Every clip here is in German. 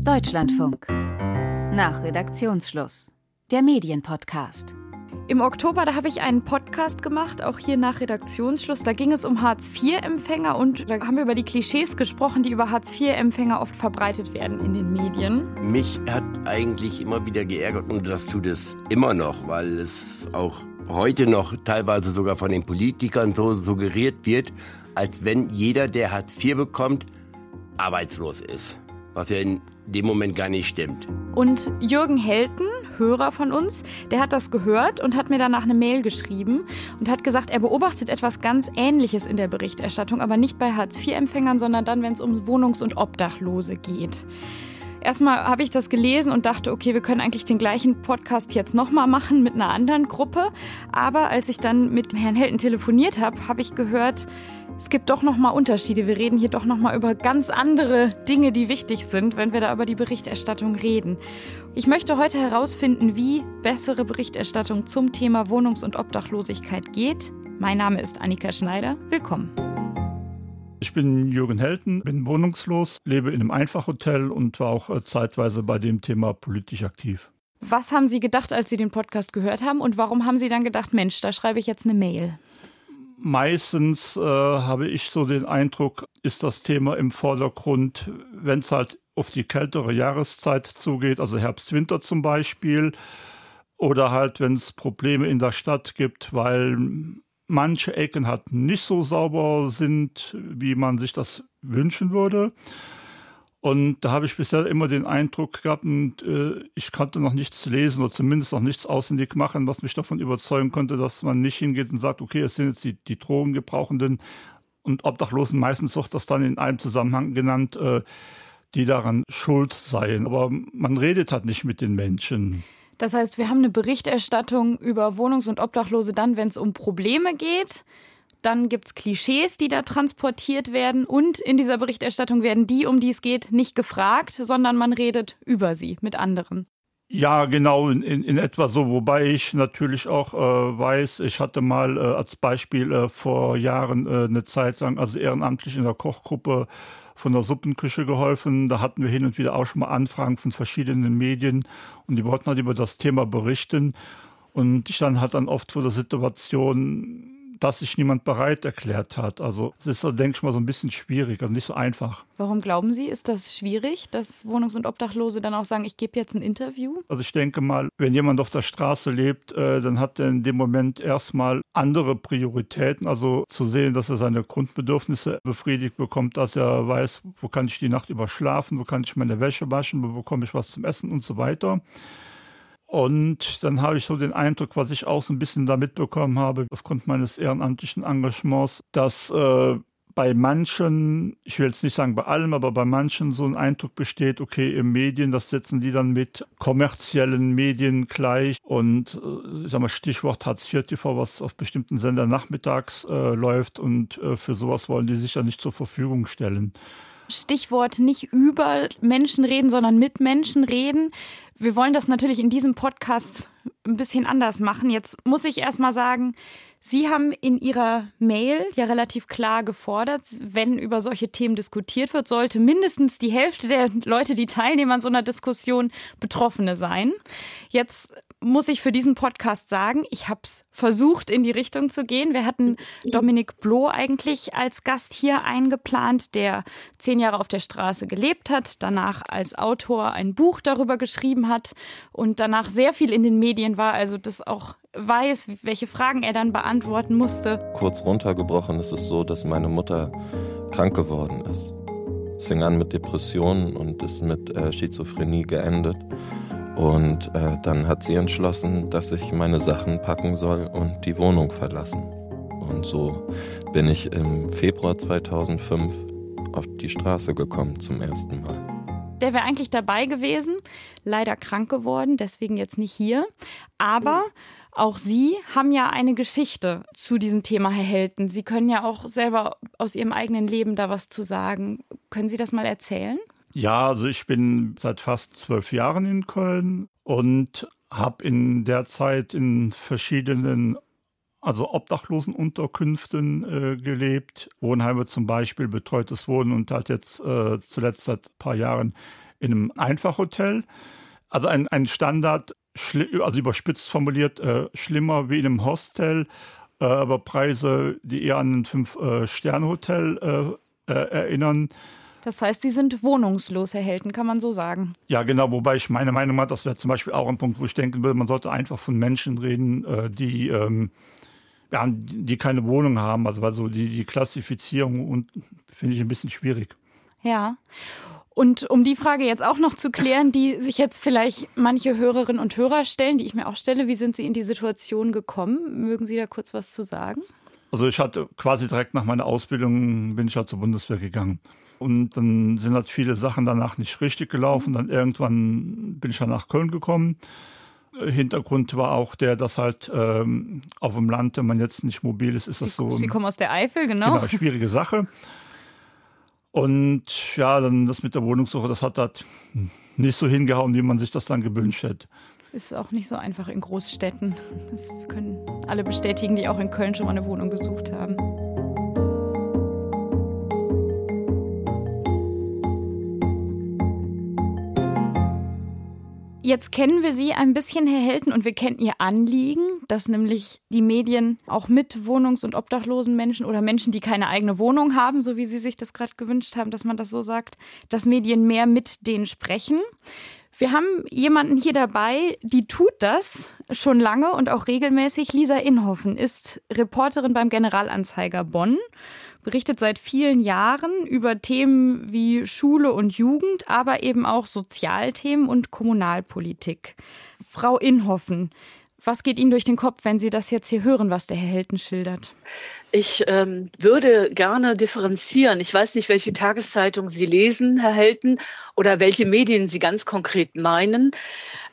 Deutschlandfunk. Nach Redaktionsschluss. Der Medienpodcast. Im Oktober, da habe ich einen Podcast gemacht, auch hier nach Redaktionsschluss. Da ging es um Hartz-IV-Empfänger und da haben wir über die Klischees gesprochen, die über Hartz-IV-Empfänger oft verbreitet werden in den Medien. Mich hat eigentlich immer wieder geärgert und das tut es immer noch, weil es auch heute noch teilweise sogar von den Politikern so suggeriert wird, als wenn jeder, der Hartz IV bekommt, arbeitslos ist. Was ja in dem Moment gar nicht stimmt. Und Jürgen Helten, Hörer von uns, der hat das gehört und hat mir danach eine Mail geschrieben und hat gesagt, er beobachtet etwas ganz Ähnliches in der Berichterstattung, aber nicht bei Hartz-IV-Empfängern, sondern dann, wenn es um Wohnungs- und Obdachlose geht. Erstmal habe ich das gelesen und dachte, okay, wir können eigentlich den gleichen Podcast jetzt nochmal machen mit einer anderen Gruppe. Aber als ich dann mit Herrn Helten telefoniert habe, habe ich gehört, es gibt doch nochmal Unterschiede. Wir reden hier doch nochmal über ganz andere Dinge, die wichtig sind, wenn wir da über die Berichterstattung reden. Ich möchte heute herausfinden, wie bessere Berichterstattung zum Thema Wohnungs- und Obdachlosigkeit geht. Mein Name ist Annika Schneider. Willkommen. Ich bin Jürgen Helten, bin wohnungslos, lebe in einem Einfachhotel und war auch äh, zeitweise bei dem Thema politisch aktiv. Was haben Sie gedacht, als Sie den Podcast gehört haben und warum haben Sie dann gedacht, Mensch, da schreibe ich jetzt eine Mail? Meistens äh, habe ich so den Eindruck, ist das Thema im Vordergrund, wenn es halt auf die kältere Jahreszeit zugeht, also Herbst, Winter zum Beispiel, oder halt, wenn es Probleme in der Stadt gibt, weil manche Ecken halt nicht so sauber sind, wie man sich das wünschen würde. Und da habe ich bisher immer den Eindruck gehabt, und, äh, ich konnte noch nichts lesen oder zumindest noch nichts auswendig machen, was mich davon überzeugen konnte, dass man nicht hingeht und sagt, okay, es sind jetzt die, die Drogengebrauchenden und Obdachlosen, meistens wird das dann in einem Zusammenhang genannt, äh, die daran schuld seien. Aber man redet halt nicht mit den Menschen. Das heißt, wir haben eine Berichterstattung über Wohnungs- und Obdachlose dann, wenn es um Probleme geht. Dann gibt es Klischees, die da transportiert werden. Und in dieser Berichterstattung werden die, um die es geht, nicht gefragt, sondern man redet über sie mit anderen. Ja, genau, in, in, in etwa so. Wobei ich natürlich auch äh, weiß, ich hatte mal äh, als Beispiel äh, vor Jahren äh, eine Zeit lang, also ehrenamtlich in der Kochgruppe von der Suppenküche geholfen. Da hatten wir hin und wieder auch schon mal Anfragen von verschiedenen Medien und die wollten halt über das Thema berichten. Und ich dann halt dann oft vor der Situation, dass sich niemand bereit erklärt hat. Also es ist, denke ich mal, so ein bisschen schwierig, also nicht so einfach. Warum glauben Sie, ist das schwierig, dass Wohnungs- und Obdachlose dann auch sagen, ich gebe jetzt ein Interview? Also ich denke mal, wenn jemand auf der Straße lebt, äh, dann hat er in dem Moment erstmal andere Prioritäten. Also zu sehen, dass er seine Grundbedürfnisse befriedigt bekommt, dass er weiß, wo kann ich die Nacht über schlafen, wo kann ich meine Wäsche waschen, wo bekomme ich was zum Essen und so weiter. Und dann habe ich so den Eindruck, was ich auch so ein bisschen da mitbekommen habe, aufgrund meines ehrenamtlichen Engagements, dass äh, bei manchen, ich will jetzt nicht sagen bei allem, aber bei manchen so ein Eindruck besteht, okay, im Medien, das setzen die dann mit kommerziellen Medien gleich. Und äh, ich sag mal, Stichwort Hartz IV TV, was auf bestimmten Sendern nachmittags äh, läuft und äh, für sowas wollen die sich ja nicht zur Verfügung stellen. Stichwort nicht über Menschen reden, sondern mit Menschen reden. Wir wollen das natürlich in diesem Podcast ein bisschen anders machen. Jetzt muss ich erst mal sagen, Sie haben in Ihrer Mail ja relativ klar gefordert, wenn über solche Themen diskutiert wird, sollte mindestens die Hälfte der Leute, die teilnehmen an so einer Diskussion, Betroffene sein. Jetzt muss ich für diesen Podcast sagen, ich habe es versucht, in die Richtung zu gehen. Wir hatten Dominik Bloh eigentlich als Gast hier eingeplant, der zehn Jahre auf der Straße gelebt hat, danach als Autor ein Buch darüber geschrieben hat und danach sehr viel in den Medien war, also das auch weiß, welche Fragen er dann beantworten musste. Kurz runtergebrochen ist es so, dass meine Mutter krank geworden ist. Es fing an mit Depressionen und ist mit äh, Schizophrenie geendet. Und äh, dann hat sie entschlossen, dass ich meine Sachen packen soll und die Wohnung verlassen. Und so bin ich im Februar 2005 auf die Straße gekommen zum ersten Mal. Der wäre eigentlich dabei gewesen, leider krank geworden, deswegen jetzt nicht hier. Aber auch Sie haben ja eine Geschichte zu diesem Thema, Herr Helten. Sie können ja auch selber aus Ihrem eigenen Leben da was zu sagen. Können Sie das mal erzählen? Ja, also ich bin seit fast zwölf Jahren in Köln und habe in der Zeit in verschiedenen, also Obdachlosenunterkünften äh, gelebt. Wohnheime zum Beispiel, betreutes Wohnen und hat jetzt äh, zuletzt seit ein paar Jahren in einem Einfachhotel. Also ein, ein Standard, also überspitzt formuliert, äh, schlimmer wie in einem Hostel, äh, aber Preise, die eher an ein Fünf-Sterne-Hotel äh, äh, erinnern. Das heißt, sie sind wohnungslos, Herr Helten, kann man so sagen. Ja, genau, wobei ich meine Meinung habe, das wäre zum Beispiel auch ein Punkt, wo ich denken würde, man sollte einfach von Menschen reden, äh, die, ähm, ja, die keine Wohnung haben. Also, also die, die Klassifizierung finde ich ein bisschen schwierig. Ja. Und um die Frage jetzt auch noch zu klären, die sich jetzt vielleicht manche Hörerinnen und Hörer stellen, die ich mir auch stelle, wie sind Sie in die Situation gekommen? Mögen Sie da kurz was zu sagen? Also ich hatte quasi direkt nach meiner Ausbildung bin ich halt zur Bundeswehr gegangen. Und dann sind halt viele Sachen danach nicht richtig gelaufen. Dann irgendwann bin ich dann nach Köln gekommen. Hintergrund war auch der, dass halt ähm, auf dem Land, wenn man jetzt nicht mobil ist, ist das so. Sie kommen aus der Eifel, genau. Genau, schwierige Sache. Und ja, dann das mit der Wohnungssuche, das hat halt nicht so hingehauen, wie man sich das dann gewünscht hätte. Ist auch nicht so einfach in Großstädten. Das können alle bestätigen, die auch in Köln schon mal eine Wohnung gesucht haben. Jetzt kennen wir Sie ein bisschen, Herr Helten, und wir kennen Ihr Anliegen, dass nämlich die Medien auch mit wohnungs- und obdachlosen Menschen oder Menschen, die keine eigene Wohnung haben, so wie Sie sich das gerade gewünscht haben, dass man das so sagt, dass Medien mehr mit denen sprechen. Wir haben jemanden hier dabei, die tut das schon lange und auch regelmäßig. Lisa Inhoffen ist Reporterin beim Generalanzeiger Bonn berichtet seit vielen Jahren über Themen wie Schule und Jugend, aber eben auch Sozialthemen und Kommunalpolitik. Frau Inhoffen, was geht Ihnen durch den Kopf, wenn Sie das jetzt hier hören, was der Herr Helten schildert? Ich ähm, würde gerne differenzieren. Ich weiß nicht, welche Tageszeitung Sie lesen, Herr Helten, oder welche Medien Sie ganz konkret meinen.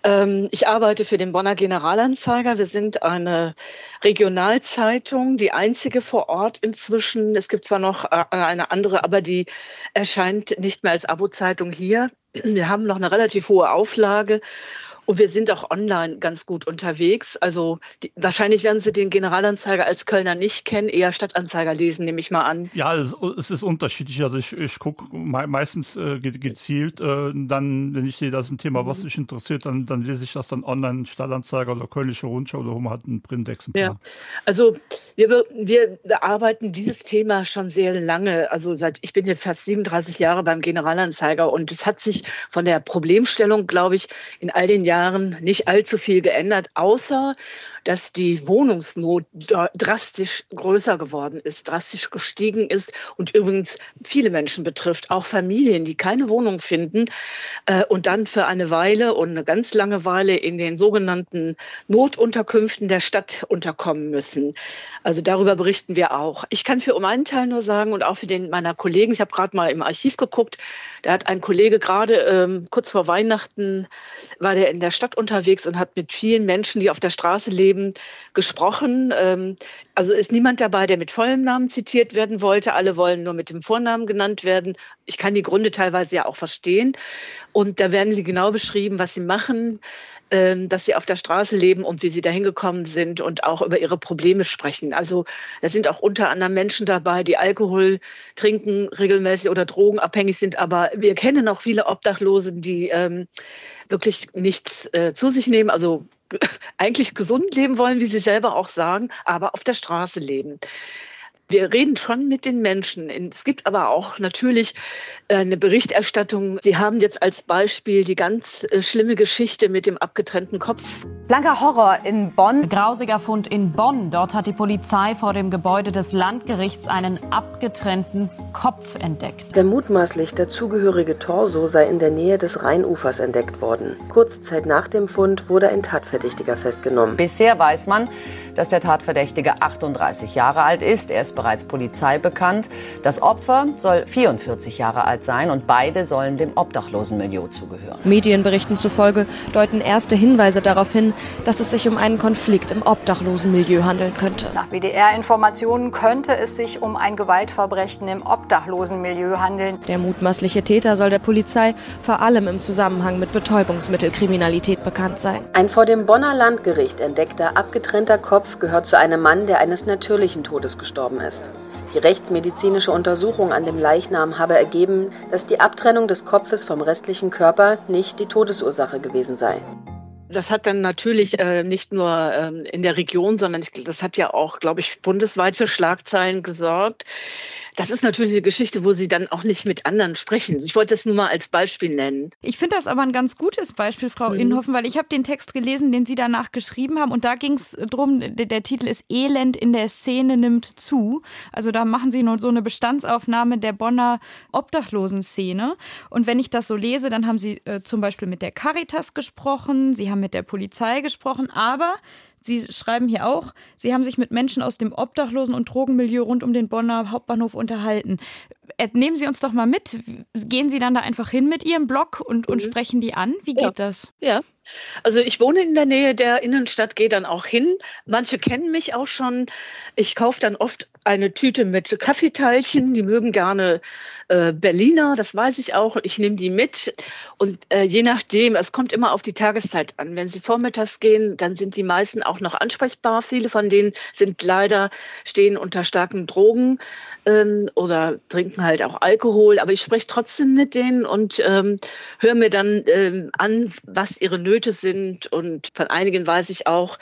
Ähm, ich arbeite für den Bonner Generalanzeiger. Wir sind eine Regionalzeitung, die einzige vor Ort inzwischen. Es gibt zwar noch äh, eine andere, aber die erscheint nicht mehr als Abo-Zeitung hier. Wir haben noch eine relativ hohe Auflage und wir sind auch online ganz gut unterwegs. Also die, wahrscheinlich werden Sie den Generalanzeiger als Kölner nicht kennen, eher Stadtanzeiger lesen, nehme ich mal an. Ja, es, es ist unterschiedlich. Also ich, ich gucke meistens äh, gezielt. Äh, dann, wenn ich sehe, das ist ein Thema, was mhm. mich interessiert, dann, dann lese ich das dann online, Stadtanzeiger oder Kölnische Rundschau oder man hat einen Printexemplar. Ja. Also wir, wir bearbeiten dieses Thema schon sehr lange. Also seit ich bin jetzt fast 37 Jahre beim Generalanzeiger und es hat sich von der Problemstellung, glaube ich, in all den Jahren Jahren nicht allzu viel geändert, außer dass die Wohnungsnot drastisch größer geworden ist, drastisch gestiegen ist und übrigens viele Menschen betrifft, auch Familien, die keine Wohnung finden äh, und dann für eine Weile und eine ganz lange Weile in den sogenannten Notunterkünften der Stadt unterkommen müssen. Also darüber berichten wir auch. Ich kann für meinen Teil nur sagen und auch für den meiner Kollegen, ich habe gerade mal im Archiv geguckt, da hat ein Kollege gerade ähm, kurz vor Weihnachten war der in der Stadt unterwegs und hat mit vielen Menschen, die auf der Straße leben, gesprochen. Ähm, also ist niemand dabei, der mit vollem Namen zitiert werden wollte. Alle wollen nur mit dem Vornamen genannt werden. Ich kann die Gründe teilweise ja auch verstehen. Und da werden sie genau beschrieben, was sie machen, ähm, dass sie auf der Straße leben und wie sie dahin gekommen sind und auch über ihre Probleme sprechen. Also da sind auch unter anderem Menschen dabei, die Alkohol trinken regelmäßig oder drogenabhängig sind. Aber wir kennen auch viele Obdachlose, die ähm, wirklich nichts äh, zu sich nehmen, also eigentlich gesund leben wollen, wie sie selber auch sagen, aber auf der Straße leben wir reden schon mit den Menschen. Es gibt aber auch natürlich äh, eine Berichterstattung. Sie haben jetzt als Beispiel die ganz äh, schlimme Geschichte mit dem abgetrennten Kopf. Blanker Horror in Bonn. Grausiger Fund in Bonn. Dort hat die Polizei vor dem Gebäude des Landgerichts einen abgetrennten Kopf entdeckt. Der mutmaßlich dazugehörige Torso sei in der Nähe des Rheinufers entdeckt worden. Kurze Zeit nach dem Fund wurde ein Tatverdächtiger festgenommen. Bisher weiß man, dass der Tatverdächtige 38 Jahre alt ist. Er ist bereits Polizei bekannt. Das Opfer soll 44 Jahre alt sein und beide sollen dem Obdachlosenmilieu zugehören. Medienberichten zufolge deuten erste Hinweise darauf hin, dass es sich um einen Konflikt im Obdachlosenmilieu handeln könnte. Nach WDR-Informationen könnte es sich um ein Gewaltverbrechen im Obdachlosenmilieu handeln. Der mutmaßliche Täter soll der Polizei vor allem im Zusammenhang mit Betäubungsmittelkriminalität bekannt sein. Ein vor dem Bonner Landgericht entdeckter abgetrennter Kopf gehört zu einem Mann, der eines natürlichen Todes gestorben ist. Die rechtsmedizinische Untersuchung an dem Leichnam habe ergeben, dass die Abtrennung des Kopfes vom restlichen Körper nicht die Todesursache gewesen sei. Das hat dann natürlich äh, nicht nur ähm, in der Region, sondern ich, das hat ja auch, glaube ich, bundesweit für Schlagzeilen gesorgt. Das ist natürlich eine Geschichte, wo Sie dann auch nicht mit anderen sprechen. Ich wollte das nur mal als Beispiel nennen. Ich finde das aber ein ganz gutes Beispiel, Frau mhm. Inhoffen, weil ich habe den Text gelesen, den Sie danach geschrieben haben und da ging es darum, der, der, Titel ist Elend in der Szene nimmt zu. Also da machen Sie nur so eine Bestandsaufnahme der Bonner Obdachlosenszene. Und wenn ich das so lese, dann haben Sie äh, zum Beispiel mit der Caritas gesprochen, Sie haben mit der Polizei gesprochen, aber Sie schreiben hier auch, Sie haben sich mit Menschen aus dem Obdachlosen- und Drogenmilieu rund um den Bonner Hauptbahnhof unterhalten. Äh, nehmen Sie uns doch mal mit. Gehen Sie dann da einfach hin mit Ihrem Blog und, und mhm. sprechen die an? Wie geht ja. das? Ja, also ich wohne in der Nähe der Innenstadt, gehe dann auch hin. Manche kennen mich auch schon. Ich kaufe dann oft eine Tüte mit Kaffeeteilchen. Die mögen gerne äh, Berliner, das weiß ich auch. Ich nehme die mit. Und äh, je nachdem, es kommt immer auf die Tageszeit an. Wenn sie vormittags gehen, dann sind die meisten auch noch ansprechbar. Viele von denen sind leider, stehen unter starken Drogen ähm, oder trinken halt auch Alkohol. Aber ich spreche trotzdem mit denen und ähm, höre mir dann ähm, an, was ihre Nöte Nöte sind. Und von einigen weiß ich auch,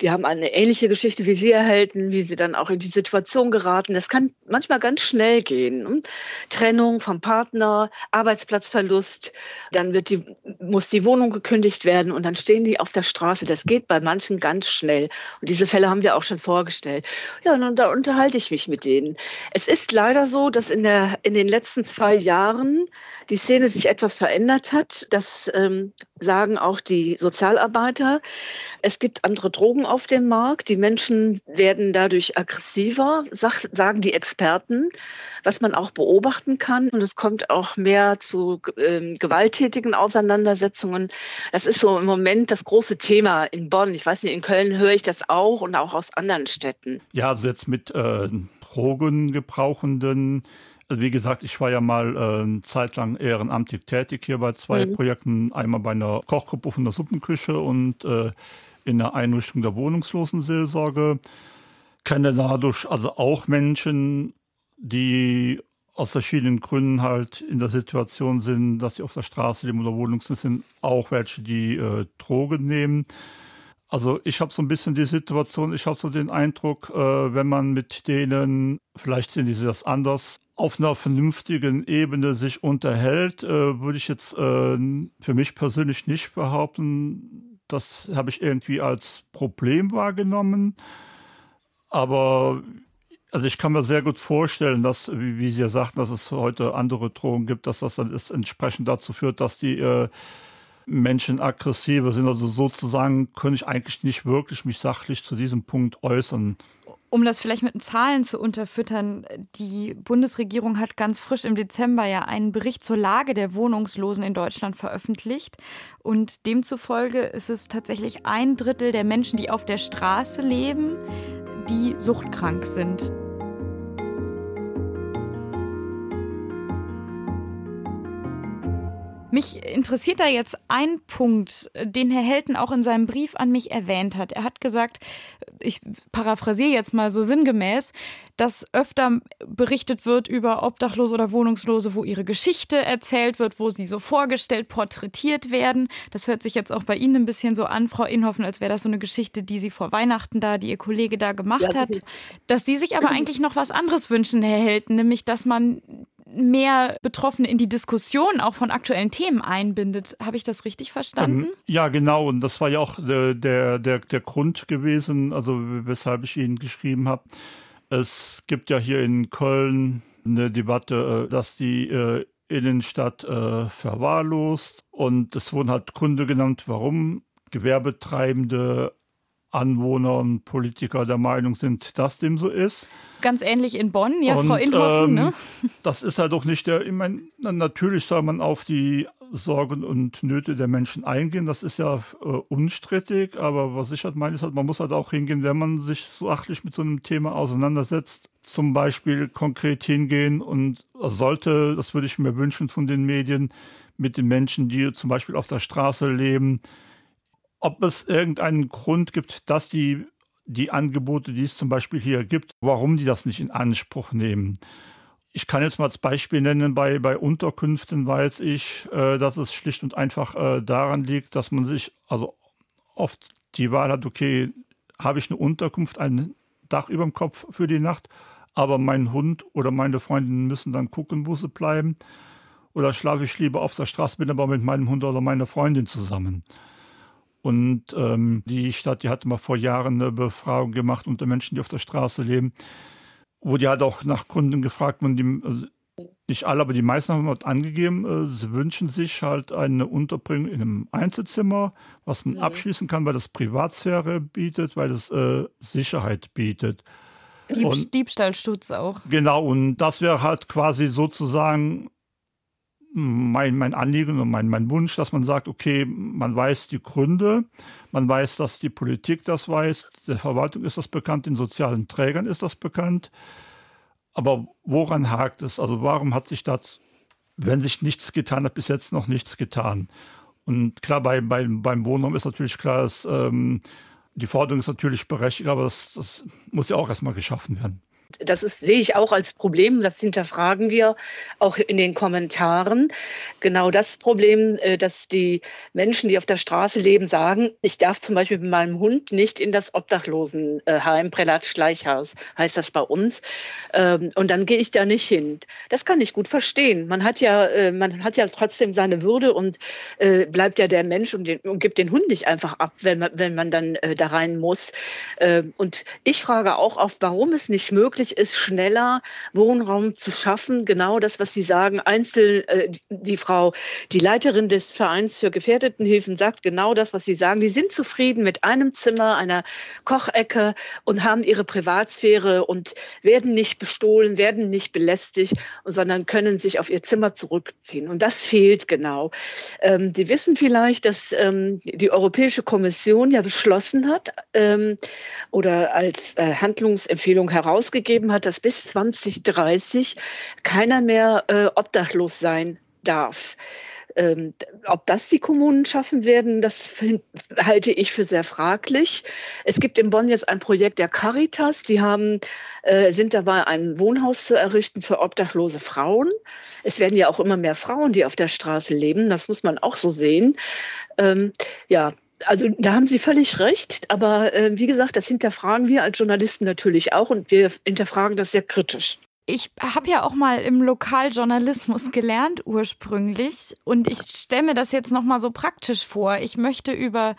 die haben eine ähnliche Geschichte wie Sie erhalten, wie sie dann auch in die Situation geraten. Das kann manchmal ganz schnell gehen. Hm? Trennung vom Partner, Arbeitsplatzverlust, dann wird die, muss die Wohnung gekündigt werden und dann stehen die auf der Straße. Das geht bei manchen ganz schnell. Und diese Fälle haben wir auch schon vorgestellt. Ja, und da unterhalte ich mich mit denen. Es ist leider so, dass in, der, in den letzten zwei Jahren die Szene sich etwas verändert hat. Das ähm, sagen auch die Sozialarbeiter. Es gibt andere Drogen auf dem Markt. Die Menschen werden dadurch aggressiver, sagen die Experten, was man auch beobachten kann. Und es kommt auch mehr zu äh, gewalttätigen Auseinandersetzungen. Das ist so im Moment das große Thema in Bonn. Ich weiß nicht, in Köln höre ich das auch und auch aus anderen Städten. Ja, also jetzt mit äh, Drogengebrauchenden also wie gesagt, ich war ja mal äh, eine Zeit lang ehrenamtlich tätig hier bei zwei mhm. Projekten. Einmal bei einer Kochgruppe von der Suppenküche und äh, in der Einrichtung der Wohnungslosenseelsorge. Kenne dadurch also auch Menschen, die aus verschiedenen Gründen halt in der Situation sind, dass sie auf der Straße leben oder wohnungslos sind, auch welche, die äh, Drogen nehmen. Also ich habe so ein bisschen die Situation, ich habe so den Eindruck, äh, wenn man mit denen, vielleicht sehen die das anders, auf einer vernünftigen Ebene sich unterhält, äh, würde ich jetzt äh, für mich persönlich nicht behaupten. Das habe ich irgendwie als Problem wahrgenommen. Aber also ich kann mir sehr gut vorstellen, dass, wie, Sie ja sagten, dass es heute andere Drohungen gibt, dass das dann ist entsprechend dazu führt, dass die äh, Menschen aggressiver sind. Also sozusagen könnte ich eigentlich nicht wirklich mich sachlich zu diesem Punkt äußern. Um das vielleicht mit Zahlen zu unterfüttern, die Bundesregierung hat ganz frisch im Dezember ja einen Bericht zur Lage der Wohnungslosen in Deutschland veröffentlicht. Und demzufolge ist es tatsächlich ein Drittel der Menschen, die auf der Straße leben, die suchtkrank sind. Mich interessiert da jetzt ein Punkt, den Herr Helten auch in seinem Brief an mich erwähnt hat. Er hat gesagt, ich paraphrasiere jetzt mal so sinngemäß, dass öfter berichtet wird über Obdachlose oder Wohnungslose, wo ihre Geschichte erzählt wird, wo sie so vorgestellt, porträtiert werden. Das hört sich jetzt auch bei Ihnen ein bisschen so an, Frau Inhoffen, als wäre das so eine Geschichte, die Sie vor Weihnachten da, die Ihr Kollege da gemacht ja, hat. Dass Sie sich aber eigentlich noch was anderes wünschen, Herr Helten, nämlich dass man mehr Betroffene in die Diskussion auch von aktuellen Themen einbindet. Habe ich das richtig verstanden? Ähm, ja, genau. Und das war ja auch der, der, der Grund gewesen, also weshalb ich Ihnen geschrieben habe. Es gibt ja hier in Köln eine Debatte, äh, dass die äh, Innenstadt äh, verwahrlost. Und es wurden halt Gründe genannt, warum Gewerbetreibende Anwohner und Politiker der Meinung sind, dass dem so ist. Ganz ähnlich in Bonn, ja, und, Frau Inhoffen. Ne? Ähm, das ist halt auch nicht der, ich meine, natürlich soll man auf die Sorgen und Nöte der Menschen eingehen. Das ist ja äh, unstrittig, aber was ich halt meine, ist halt, man muss halt auch hingehen, wenn man sich so achtlich mit so einem Thema auseinandersetzt, zum Beispiel konkret hingehen und sollte, das würde ich mir wünschen von den Medien, mit den Menschen, die zum Beispiel auf der Straße leben, ob es irgendeinen Grund gibt, dass die die Angebote, die es zum Beispiel hier gibt, warum die das nicht in Anspruch nehmen. Ich kann jetzt mal als Beispiel nennen, bei, bei Unterkünften weiß ich, äh, dass es schlicht und einfach äh, daran liegt, dass man sich also oft die Wahl hat, okay, habe ich eine Unterkunft, ein Dach über dem Kopf für die Nacht, aber mein Hund oder meine Freundin müssen dann gucken, wo sie bleiben. Oder schlafe ich lieber auf der Straße, bin aber mit meinem Hund oder meiner Freundin zusammen. Und ähm, die Stadt, die hatte mal vor Jahren eine Befragung gemacht unter Menschen, die auf der Straße leben, wo die halt auch nach Gründen gefragt wurden, die, also nicht alle, aber die meisten haben halt angegeben, äh, sie wünschen sich halt eine Unterbringung in einem Einzelzimmer, was man mhm. abschließen kann, weil das Privatsphäre bietet, weil es äh, Sicherheit bietet. Dieb Diebstahlschutz auch. Genau, und das wäre halt quasi sozusagen mein, mein Anliegen und mein, mein Wunsch, dass man sagt, okay, man weiß die Gründe, man weiß, dass die Politik das weiß, der Verwaltung ist das bekannt, den sozialen Trägern ist das bekannt. Aber woran hakt es? Also warum hat sich das, wenn sich nichts getan hat, bis jetzt noch nichts getan? Und klar, bei, bei, beim Wohnraum ist natürlich klar, dass, ähm, die Forderung ist natürlich berechtigt, aber das, das muss ja auch erstmal geschaffen werden. Das ist, sehe ich auch als Problem. Das hinterfragen wir auch in den Kommentaren. Genau das Problem, äh, dass die Menschen, die auf der Straße leben, sagen, ich darf zum Beispiel mit meinem Hund nicht in das Obdachlosenheim, Prälat-Schleichhaus, heißt das bei uns. Ähm, und dann gehe ich da nicht hin. Das kann ich gut verstehen. Man hat ja, äh, man hat ja trotzdem seine Würde und äh, bleibt ja der Mensch und, den, und gibt den Hund nicht einfach ab, wenn man, wenn man dann da rein muss. Ähm, und ich frage auch oft, warum es nicht möglich möglich ist, schneller Wohnraum zu schaffen. Genau das, was Sie sagen. Einzel, äh, die Frau, die Leiterin des Vereins für Gefährdetenhilfen sagt genau das, was Sie sagen. Die sind zufrieden mit einem Zimmer, einer Kochecke und haben ihre Privatsphäre und werden nicht bestohlen, werden nicht belästigt, sondern können sich auf ihr Zimmer zurückziehen. Und das fehlt genau. Ähm, die wissen vielleicht, dass ähm, die Europäische Kommission ja beschlossen hat ähm, oder als äh, Handlungsempfehlung herausgegeben vorgeschrieben hat, dass bis 2030 keiner mehr äh, obdachlos sein darf. Ähm, ob das die Kommunen schaffen werden, das halte ich für sehr fraglich. Es gibt in Bonn jetzt ein Projekt der Caritas. Die haben, äh, sind dabei, ein Wohnhaus zu errichten für obdachlose Frauen. Es werden ja auch immer mehr Frauen, die auf der Straße leben. Das muss man auch so sehen. Ähm, ja, also da haben Sie völlig recht, aber äh, wie gesagt, das hinterfragen wir als Journalisten natürlich auch und wir hinterfragen das sehr kritisch. Ich habe ja auch mal im Lokaljournalismus gelernt ursprünglich und ich stelle mir das jetzt noch mal so praktisch vor. Ich möchte über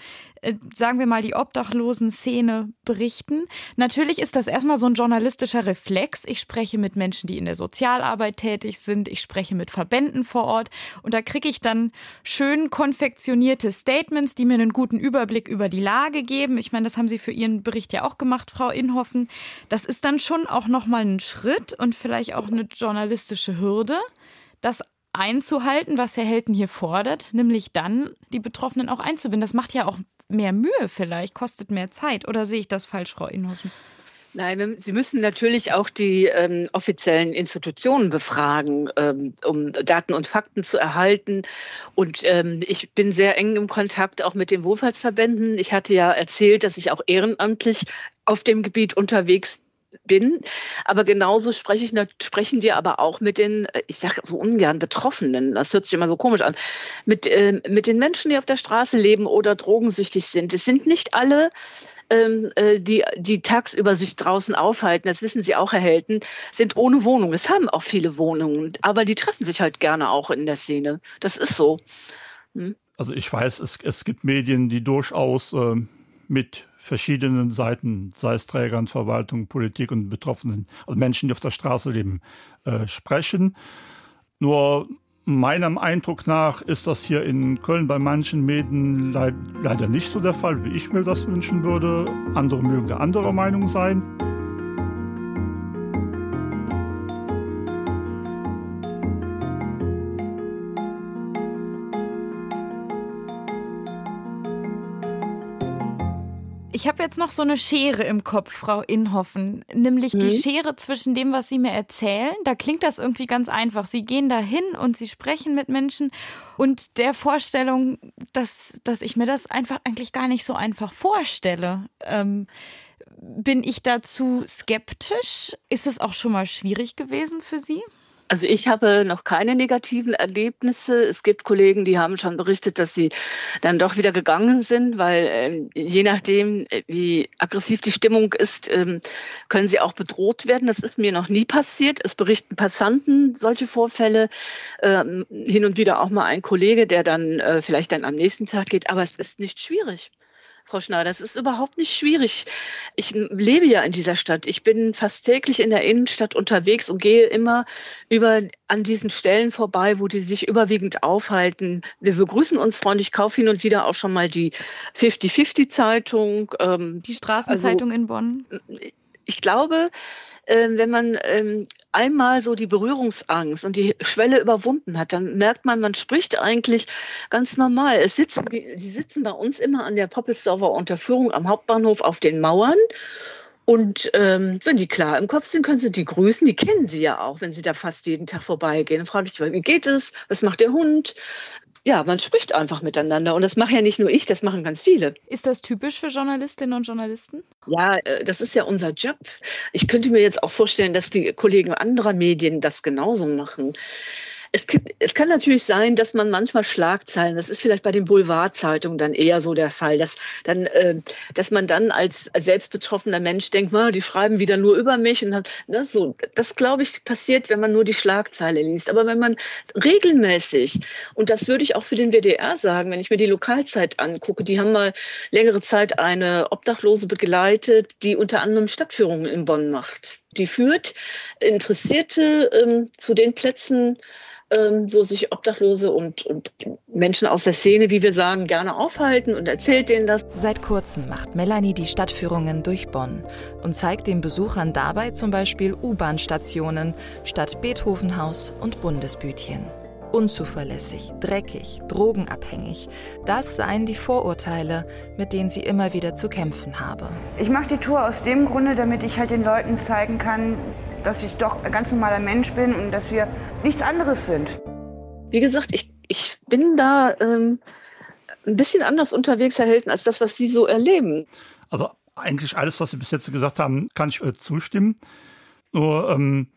sagen wir mal, die Obdachlosen-Szene berichten. Natürlich ist das erstmal so ein journalistischer Reflex. Ich spreche mit Menschen, die in der Sozialarbeit tätig sind. Ich spreche mit Verbänden vor Ort. Und da kriege ich dann schön konfektionierte Statements, die mir einen guten Überblick über die Lage geben. Ich meine, das haben Sie für Ihren Bericht ja auch gemacht, Frau Inhoffen. Das ist dann schon auch nochmal ein Schritt und vielleicht auch eine journalistische Hürde. Das einzuhalten, was Herr Helten hier fordert, nämlich dann die Betroffenen auch einzubinden. Das macht ja auch mehr Mühe vielleicht, kostet mehr Zeit. Oder sehe ich das falsch, Frau Inhofen? Nein, Sie müssen natürlich auch die ähm, offiziellen Institutionen befragen, ähm, um Daten und Fakten zu erhalten. Und ähm, ich bin sehr eng im Kontakt auch mit den Wohlfahrtsverbänden. Ich hatte ja erzählt, dass ich auch ehrenamtlich auf dem Gebiet unterwegs bin. Aber genauso spreche ich, sprechen wir aber auch mit den, äh, ich sage so ungern Betroffenen, das hört sich immer so komisch an, mit, äh, mit den Menschen, die auf der Straße leben oder drogensüchtig sind. Es sind nicht alle ähm, äh, die, die tagsüber sich draußen aufhalten, das wissen Sie auch, Herr Helten, sind ohne Wohnung. Es haben auch viele Wohnungen, aber die treffen sich halt gerne auch in der Szene. Das ist so. Hm? Also ich weiß, es, es gibt Medien, die durchaus äh, mit verschiedenen Seiten, sei es Trägern, Verwaltung, Politik und Betroffenen, also Menschen, die auf der Straße leben, äh, sprechen. Nur meinem Eindruck nach ist das hier in Köln bei manchen Medien leid, leider nicht so der Fall, wie ich mir das wünschen würde. Andere mögen der anderer Meinung sein. Ich habe jetzt noch so eine Schere im Kopf, Frau Inhoffen, nämlich mhm. die Schere zwischen dem, was Sie mir erzählen. Da klingt das irgendwie ganz einfach. Sie gehen da hin und Sie sprechen mit Menschen und der Vorstellung, dass, dass ich mir das einfach eigentlich gar nicht so einfach vorstelle. Ähm, bin ich dazu skeptisch? Ist es auch schon mal schwierig gewesen für Sie? Also ich habe noch keine negativen Erlebnisse. Es gibt Kollegen, die haben schon berichtet, dass sie dann doch wieder gegangen sind, weil äh, je nachdem, äh, wie aggressiv die Stimmung ist, ähm, können sie auch bedroht werden. Das ist mir noch nie passiert. Es berichten Passanten solche Vorfälle. Ähm, hin und wieder auch mal ein Kollege, der dann äh, vielleicht dann am nächsten Tag geht. Aber es ist nicht schwierig. Frau Schneider. Das ist überhaupt nicht schwierig. Ich lebe ja in dieser Stadt. Ich bin fast täglich in der Innenstadt unterwegs und gehe immer über an diesen Stellen vorbei, wo die sich überwiegend aufhalten. Wir begrüßen uns freundlich, kaufe hin und wieder auch schon mal die 50-50-Zeitung. Ähm, die Straßenzeitung also, in Bonn. Ich glaube, ähm, wenn man ähm, einmal so die Berührungsangst und die Schwelle überwunden hat, dann merkt man, man spricht eigentlich ganz normal. Es sitzen, die, sitzen bei uns immer an der Poppelsdorfer Unterführung am Hauptbahnhof auf den Mauern und ähm, wenn die klar im Kopf sind, können sie die grüßen. Die kennen sie ja auch, wenn sie da fast jeden Tag vorbeigehen. Dann frage ich, wie geht es? Was macht der Hund? Ja, man spricht einfach miteinander. Und das mache ja nicht nur ich, das machen ganz viele. Ist das typisch für Journalistinnen und Journalisten? Ja, äh, das ist ja unser Job. Ich könnte mir jetzt auch vorstellen, dass die Kollegen anderer Medien das genauso machen. Es, es, kann natürlich sein, dass man manchmal Schlagzeilen, das ist vielleicht bei den Boulevardzeitungen dann eher so der Fall, dass, dann, äh, dass man dann als, selbstbetroffener Mensch denkt, ah, die schreiben wieder nur über mich. Und dann, ne, so, das, glaube ich, passiert, wenn man nur die Schlagzeile liest. Aber wenn man regelmäßig, und das würde ich auch für den WDR sagen, wenn ich mir die Lokalzeit angucke, die haben mal längere Zeit eine Obdachlose begleitet, die unter anderem Stadtführungen in Bonn macht. Die führt Interessierte ähm, zu den Plätzen, ähm, wo sich Obdachlose und, und Menschen aus der Szene, wie wir sagen, gerne aufhalten und erzählt denen das. Seit kurzem macht Melanie die Stadtführungen durch Bonn und zeigt den Besuchern dabei zum Beispiel U-Bahn-Stationen statt Beethovenhaus und Bundesbütchen. Unzuverlässig, dreckig, drogenabhängig. Das seien die Vorurteile, mit denen sie immer wieder zu kämpfen habe. Ich mache die Tour aus dem Grunde, damit ich halt den Leuten zeigen kann, dass ich doch ein ganz normaler Mensch bin und dass wir nichts anderes sind. Wie gesagt, ich, ich bin da ähm, ein bisschen anders unterwegs, Herr Helden, als das, was Sie so erleben. Also eigentlich alles, was Sie bis jetzt gesagt haben, kann ich äh, zustimmen. Nur ähm,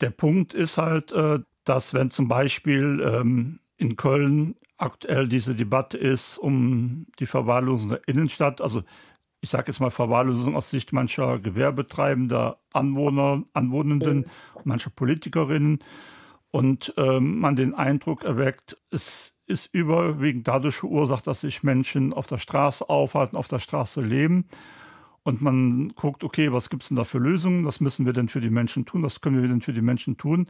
der Punkt ist halt, äh, dass wenn zum Beispiel ähm, in Köln aktuell diese Debatte ist um die Verwahrlosung der Innenstadt, also ich sage jetzt mal Verwahrlosung aus Sicht mancher Gewerbetreibender, Anwohner, Anwohnenden, mhm. mancher Politikerinnen und ähm, man den Eindruck erweckt, es ist überwiegend dadurch verursacht, dass sich Menschen auf der Straße aufhalten, auf der Straße leben. Und man guckt, okay, was gibt es denn da für Lösungen? Was müssen wir denn für die Menschen tun? Was können wir denn für die Menschen tun?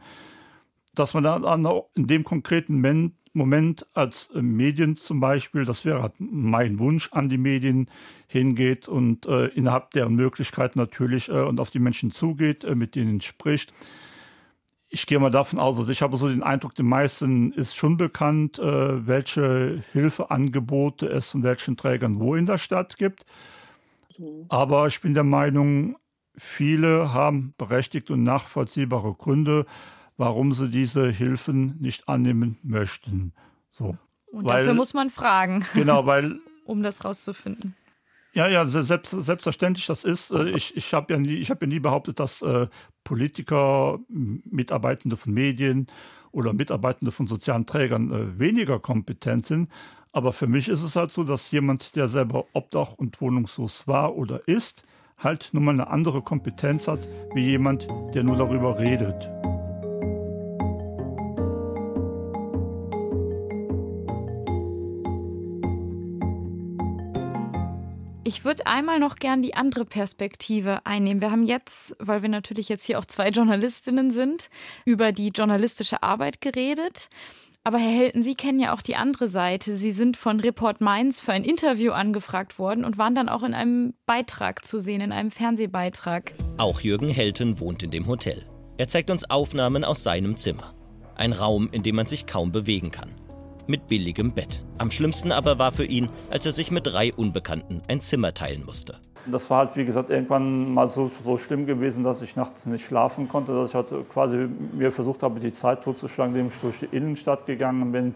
Dass man dann in dem konkreten Moment als äh, Medien zum Beispiel, das wäre halt mein Wunsch an die Medien, hingeht und äh, innerhalb deren Möglichkeiten natürlich äh, und auf die Menschen zugeht, äh, mit denen spricht. Ich gehe mal davon aus, also ich habe so den Eindruck, den meisten ist schon bekannt, äh, welche Hilfeangebote es von welchen Trägern wo in der Stadt gibt. Mhm. Aber ich bin der Meinung, viele haben berechtigt und nachvollziehbare Gründe, warum sie diese Hilfen nicht annehmen möchten. So. Und weil, dafür muss man fragen. Genau, weil. um das rauszufinden. Ja, ja, selbst, selbstverständlich, das ist. Äh, ich ich habe ja, nie, hab ja nie behauptet, dass äh, Politiker, Mitarbeitende von Medien oder Mitarbeitende von sozialen Trägern äh, weniger kompetent sind. Aber für mich ist es halt so, dass jemand, der selber obdach- und wohnungslos war oder ist, halt nun mal eine andere Kompetenz hat, wie jemand, der nur darüber redet. Ich würde einmal noch gern die andere Perspektive einnehmen. Wir haben jetzt, weil wir natürlich jetzt hier auch zwei Journalistinnen sind, über die journalistische Arbeit geredet. Aber Herr Helten, Sie kennen ja auch die andere Seite. Sie sind von Report Mainz für ein Interview angefragt worden und waren dann auch in einem Beitrag zu sehen, in einem Fernsehbeitrag. Auch Jürgen Helten wohnt in dem Hotel. Er zeigt uns Aufnahmen aus seinem Zimmer. Ein Raum, in dem man sich kaum bewegen kann mit billigem Bett. Am schlimmsten aber war für ihn, als er sich mit drei Unbekannten ein Zimmer teilen musste. Das war halt, wie gesagt, irgendwann mal so, so schlimm gewesen, dass ich nachts nicht schlafen konnte, dass ich halt quasi mir versucht habe, die Zeit totzuschlagen, indem ich durch die Innenstadt gegangen bin,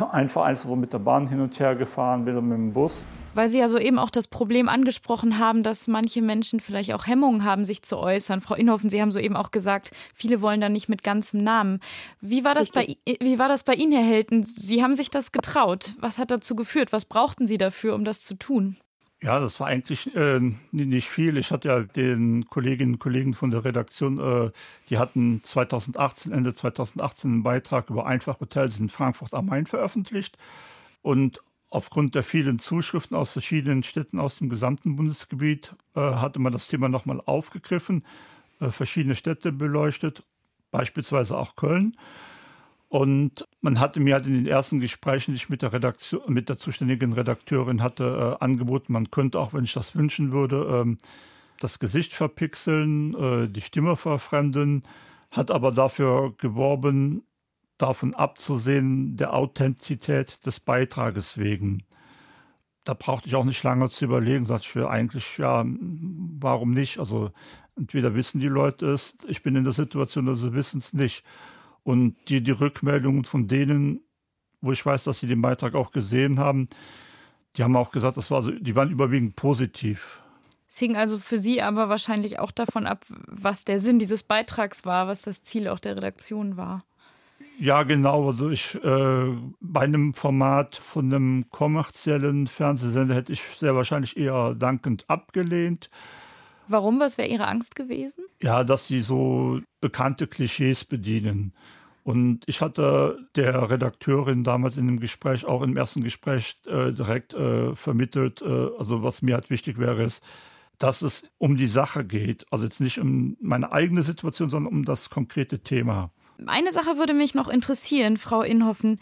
einfach einfach so mit der Bahn hin und her gefahren bin oder mit dem Bus. Weil Sie ja soeben auch das Problem angesprochen haben, dass manche Menschen vielleicht auch Hemmungen haben, sich zu äußern. Frau Inhofen, Sie haben soeben auch gesagt, viele wollen da nicht mit ganzem Namen. Wie war das, bei, wie war das bei Ihnen, Herr Helten? Sie haben sich das getraut. Was hat dazu geführt? Was brauchten Sie dafür, um das zu tun? Ja, das war eigentlich äh, nicht viel. Ich hatte ja den Kolleginnen und Kollegen von der Redaktion, äh, die hatten 2018, Ende 2018 einen Beitrag über Einfachhotels in Frankfurt am Main veröffentlicht. Und aufgrund der vielen Zuschriften aus verschiedenen Städten aus dem gesamten Bundesgebiet äh, hatte man das Thema nochmal aufgegriffen, äh, verschiedene Städte beleuchtet, beispielsweise auch Köln. Und man hatte mir halt in den ersten Gesprächen, die ich mit der Redaktion, mit der zuständigen Redakteurin hatte, äh, angeboten, man könnte auch, wenn ich das wünschen würde, ähm, das Gesicht verpixeln, äh, die Stimme verfremden, hat aber dafür geworben, davon abzusehen, der Authentizität des Beitrages wegen. Da brauchte ich auch nicht lange zu überlegen, sagte ich eigentlich, ja, warum nicht? Also entweder wissen die Leute es, ich bin in der Situation, dass sie wissen es nicht. Und die, die Rückmeldungen von denen, wo ich weiß, dass sie den Beitrag auch gesehen haben, die haben auch gesagt, das war so, die waren überwiegend positiv. Es hing also für Sie aber wahrscheinlich auch davon ab, was der Sinn dieses Beitrags war, was das Ziel auch der Redaktion war. Ja, genau. Also ich, äh, bei einem Format von einem kommerziellen Fernsehsender hätte ich sehr wahrscheinlich eher dankend abgelehnt. Warum? Was wäre Ihre Angst gewesen? Ja, dass sie so bekannte Klischees bedienen. Und ich hatte der Redakteurin damals in dem Gespräch, auch im ersten Gespräch, äh, direkt äh, vermittelt, äh, also was mir halt wichtig wäre, ist, dass es um die Sache geht. Also jetzt nicht um meine eigene Situation, sondern um das konkrete Thema. Eine Sache würde mich noch interessieren, Frau Inhoffen.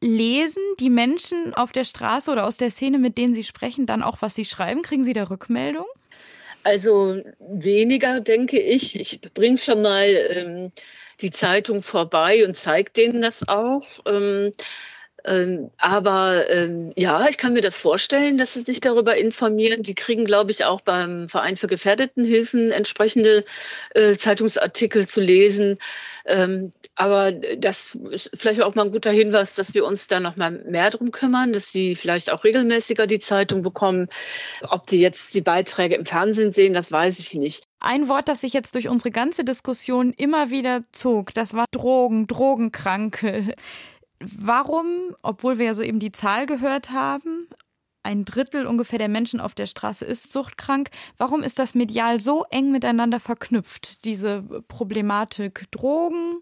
Lesen die Menschen auf der Straße oder aus der Szene, mit denen Sie sprechen, dann auch, was Sie schreiben? Kriegen Sie da Rückmeldung? Also weniger, denke ich. Ich bringe schon mal ähm, die Zeitung vorbei und zeige denen das auch. Ähm, ähm, aber ähm, ja, ich kann mir das vorstellen, dass sie sich darüber informieren. Die kriegen, glaube ich, auch beim Verein für Gefährdetenhilfen entsprechende äh, Zeitungsartikel zu lesen. Ähm, aber das ist vielleicht auch mal ein guter Hinweis, dass wir uns da noch mal mehr drum kümmern, dass sie vielleicht auch regelmäßiger die Zeitung bekommen. Ob die jetzt die Beiträge im Fernsehen sehen, das weiß ich nicht. Ein Wort, das sich jetzt durch unsere ganze Diskussion immer wieder zog, das war Drogen, Drogenkranke. Warum, obwohl wir ja soeben die Zahl gehört haben, ein Drittel ungefähr der Menschen auf der Straße ist suchtkrank. Warum ist das medial so eng miteinander verknüpft, diese Problematik Drogen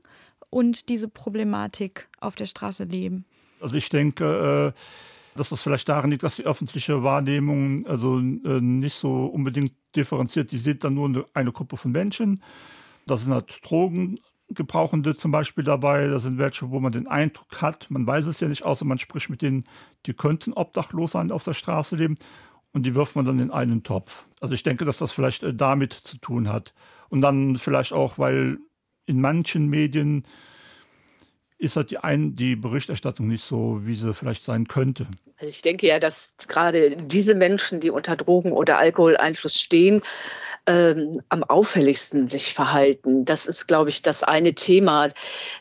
und diese Problematik auf der Straße leben? Also ich denke, äh, dass das vielleicht daran liegt, dass die öffentliche Wahrnehmung also äh, nicht so unbedingt differenziert. Die sieht dann nur eine Gruppe von Menschen. Das sind halt Drogen, Gebrauchende zum Beispiel dabei. Da sind welche, wo man den Eindruck hat, man weiß es ja nicht, außer man spricht mit denen, die könnten obdachlos sein, auf der Straße leben. Und die wirft man dann in einen Topf. Also ich denke, dass das vielleicht äh, damit zu tun hat. Und dann vielleicht auch, weil in manchen Medien ist halt die, ein, die Berichterstattung nicht so, wie sie vielleicht sein könnte. Ich denke ja, dass gerade diese Menschen, die unter Drogen- oder Alkoholeinfluss stehen, ähm, am auffälligsten sich verhalten. Das ist, glaube ich, das eine Thema.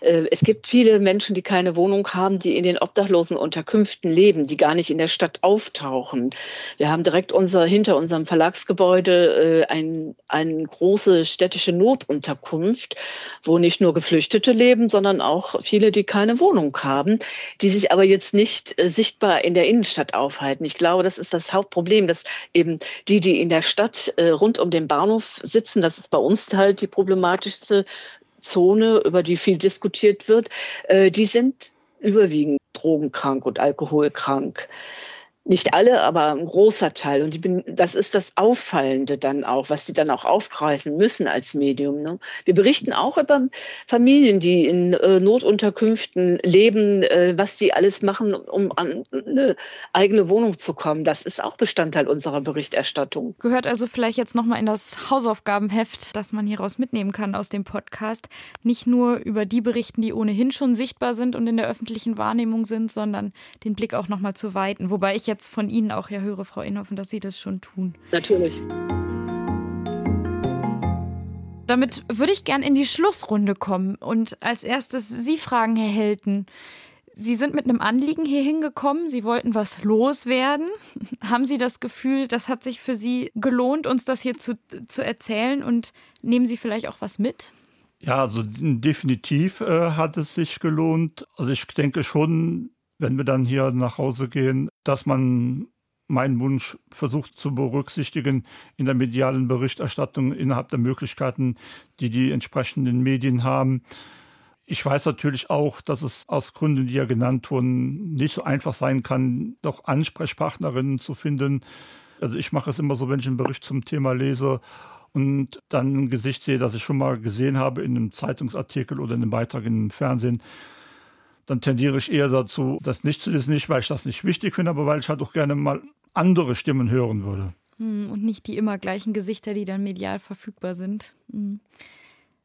Äh, es gibt viele Menschen, die keine Wohnung haben, die in den obdachlosen Unterkünften leben, die gar nicht in der Stadt auftauchen. Wir haben direkt unser, hinter unserem Verlagsgebäude äh, ein, eine große städtische Notunterkunft, wo nicht nur Geflüchtete leben, sondern auch viele, die keine Wohnung haben, die sich aber jetzt nicht äh, sichtbar in der Innenstadt aufhalten. Ich glaube, das ist das Hauptproblem, dass eben die, die in der Stadt äh, rund um den Bahnhof sitzen. Das ist bei uns halt die problematischste Zone, über die viel diskutiert wird. Äh, die sind überwiegend drogenkrank und alkoholkrank nicht alle, aber ein großer Teil. Und bin, das ist das Auffallende dann auch, was sie dann auch aufgreifen müssen als Medium. Ne? Wir berichten auch über Familien, die in äh, Notunterkünften leben, äh, was sie alles machen, um an eine eigene Wohnung zu kommen. Das ist auch Bestandteil unserer Berichterstattung. Gehört also vielleicht jetzt nochmal in das Hausaufgabenheft, das man hieraus mitnehmen kann aus dem Podcast. Nicht nur über die berichten, die ohnehin schon sichtbar sind und in der öffentlichen Wahrnehmung sind, sondern den Blick auch nochmal zu weiten. Wobei ich jetzt jetzt von Ihnen auch ja höre, Frau Inhoffen, dass Sie das schon tun. Natürlich. Damit würde ich gern in die Schlussrunde kommen und als erstes Sie fragen, Herr Helten. Sie sind mit einem Anliegen hier hingekommen. Sie wollten was loswerden. Haben Sie das Gefühl, das hat sich für Sie gelohnt, uns das hier zu, zu erzählen? Und nehmen Sie vielleicht auch was mit? Ja, also definitiv äh, hat es sich gelohnt. Also ich denke schon, wenn wir dann hier nach Hause gehen, dass man meinen Wunsch versucht zu berücksichtigen in der medialen Berichterstattung innerhalb der Möglichkeiten, die die entsprechenden Medien haben. Ich weiß natürlich auch, dass es aus Gründen, die ja genannt wurden, nicht so einfach sein kann, doch Ansprechpartnerinnen zu finden. Also ich mache es immer so, wenn ich einen Bericht zum Thema lese und dann ein Gesicht sehe, das ich schon mal gesehen habe in einem Zeitungsartikel oder in einem Beitrag im Fernsehen, dann tendiere ich eher dazu, das nicht zu lesen, nicht weil ich das nicht wichtig finde, aber weil ich halt auch gerne mal andere Stimmen hören würde. Hm, und nicht die immer gleichen Gesichter, die dann medial verfügbar sind. Hm.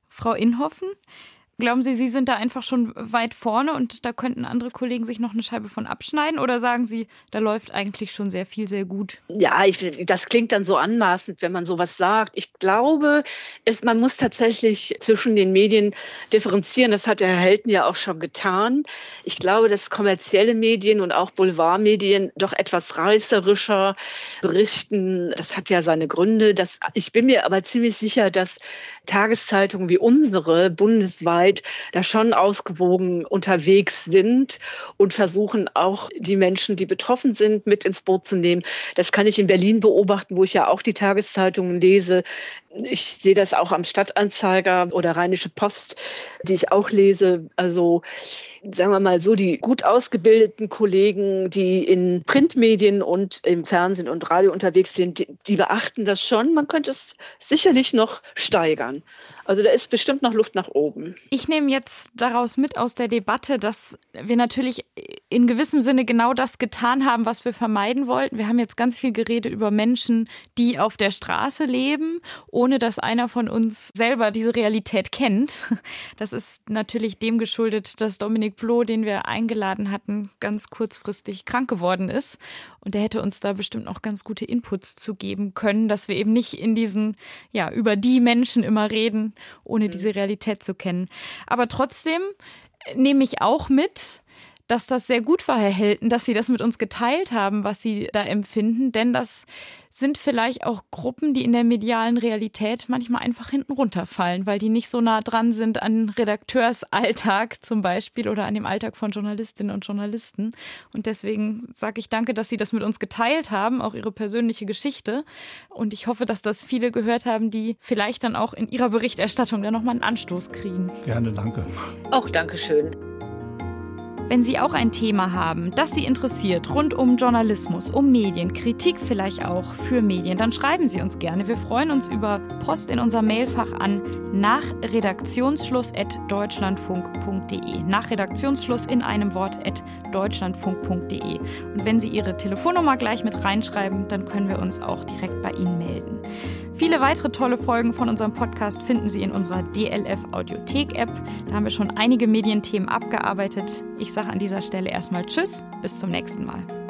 Frau Inhoffen, Glauben Sie, Sie sind da einfach schon weit vorne und da könnten andere Kollegen sich noch eine Scheibe von abschneiden? Oder sagen Sie, da läuft eigentlich schon sehr viel, sehr gut? Ja, ich, das klingt dann so anmaßend, wenn man sowas sagt. Ich glaube, es, man muss tatsächlich zwischen den Medien differenzieren. Das hat Herr Helten ja auch schon getan. Ich glaube, dass kommerzielle Medien und auch Boulevardmedien doch etwas reißerischer berichten. Das hat ja seine Gründe. Das, ich bin mir aber ziemlich sicher, dass Tageszeitungen wie unsere bundesweit da schon ausgewogen unterwegs sind und versuchen auch die Menschen, die betroffen sind, mit ins Boot zu nehmen. Das kann ich in Berlin beobachten, wo ich ja auch die Tageszeitungen lese. Ich sehe das auch am Stadtanzeiger oder Rheinische Post, die ich auch lese. Also sagen wir mal so, die gut ausgebildeten Kollegen, die in Printmedien und im Fernsehen und Radio unterwegs sind, die, die beachten das schon. Man könnte es sicherlich noch steigern. Also da ist bestimmt noch Luft nach oben. Ich nehme jetzt daraus mit aus der Debatte, dass wir natürlich in gewissem Sinne genau das getan haben, was wir vermeiden wollten. Wir haben jetzt ganz viel geredet über Menschen, die auf der Straße leben, ohne dass einer von uns selber diese Realität kennt. Das ist natürlich dem geschuldet, dass Dominik Blo, den wir eingeladen hatten, ganz kurzfristig krank geworden ist. Und der hätte uns da bestimmt noch ganz gute Inputs zu geben können, dass wir eben nicht in diesen, ja, über die Menschen immer reden, ohne diese mhm. Realität zu kennen. Aber trotzdem nehme ich auch mit, dass das sehr gut war, Herr Helten, dass Sie das mit uns geteilt haben, was Sie da empfinden, denn das sind vielleicht auch Gruppen, die in der medialen Realität manchmal einfach hinten runterfallen, weil die nicht so nah dran sind an Redakteursalltag zum Beispiel oder an dem Alltag von Journalistinnen und Journalisten. Und deswegen sage ich danke, dass Sie das mit uns geteilt haben, auch Ihre persönliche Geschichte. Und ich hoffe, dass das viele gehört haben, die vielleicht dann auch in ihrer Berichterstattung dann nochmal einen Anstoß kriegen. Gerne, danke. Auch Dankeschön. Wenn Sie auch ein Thema haben, das Sie interessiert, rund um Journalismus, um Medien, Kritik vielleicht auch für Medien, dann schreiben Sie uns gerne. Wir freuen uns über Post in unser Mailfach an nach redaktionsschluss.deutschlandfunk.de. Nach Redaktionsschluss in einem Wort at deutschlandfunk.de. Und wenn Sie Ihre Telefonnummer gleich mit reinschreiben, dann können wir uns auch direkt bei Ihnen melden. Viele weitere tolle Folgen von unserem Podcast finden Sie in unserer DLF Audiothek App. Da haben wir schon einige Medienthemen abgearbeitet. Ich sage an dieser Stelle erstmal Tschüss, bis zum nächsten Mal.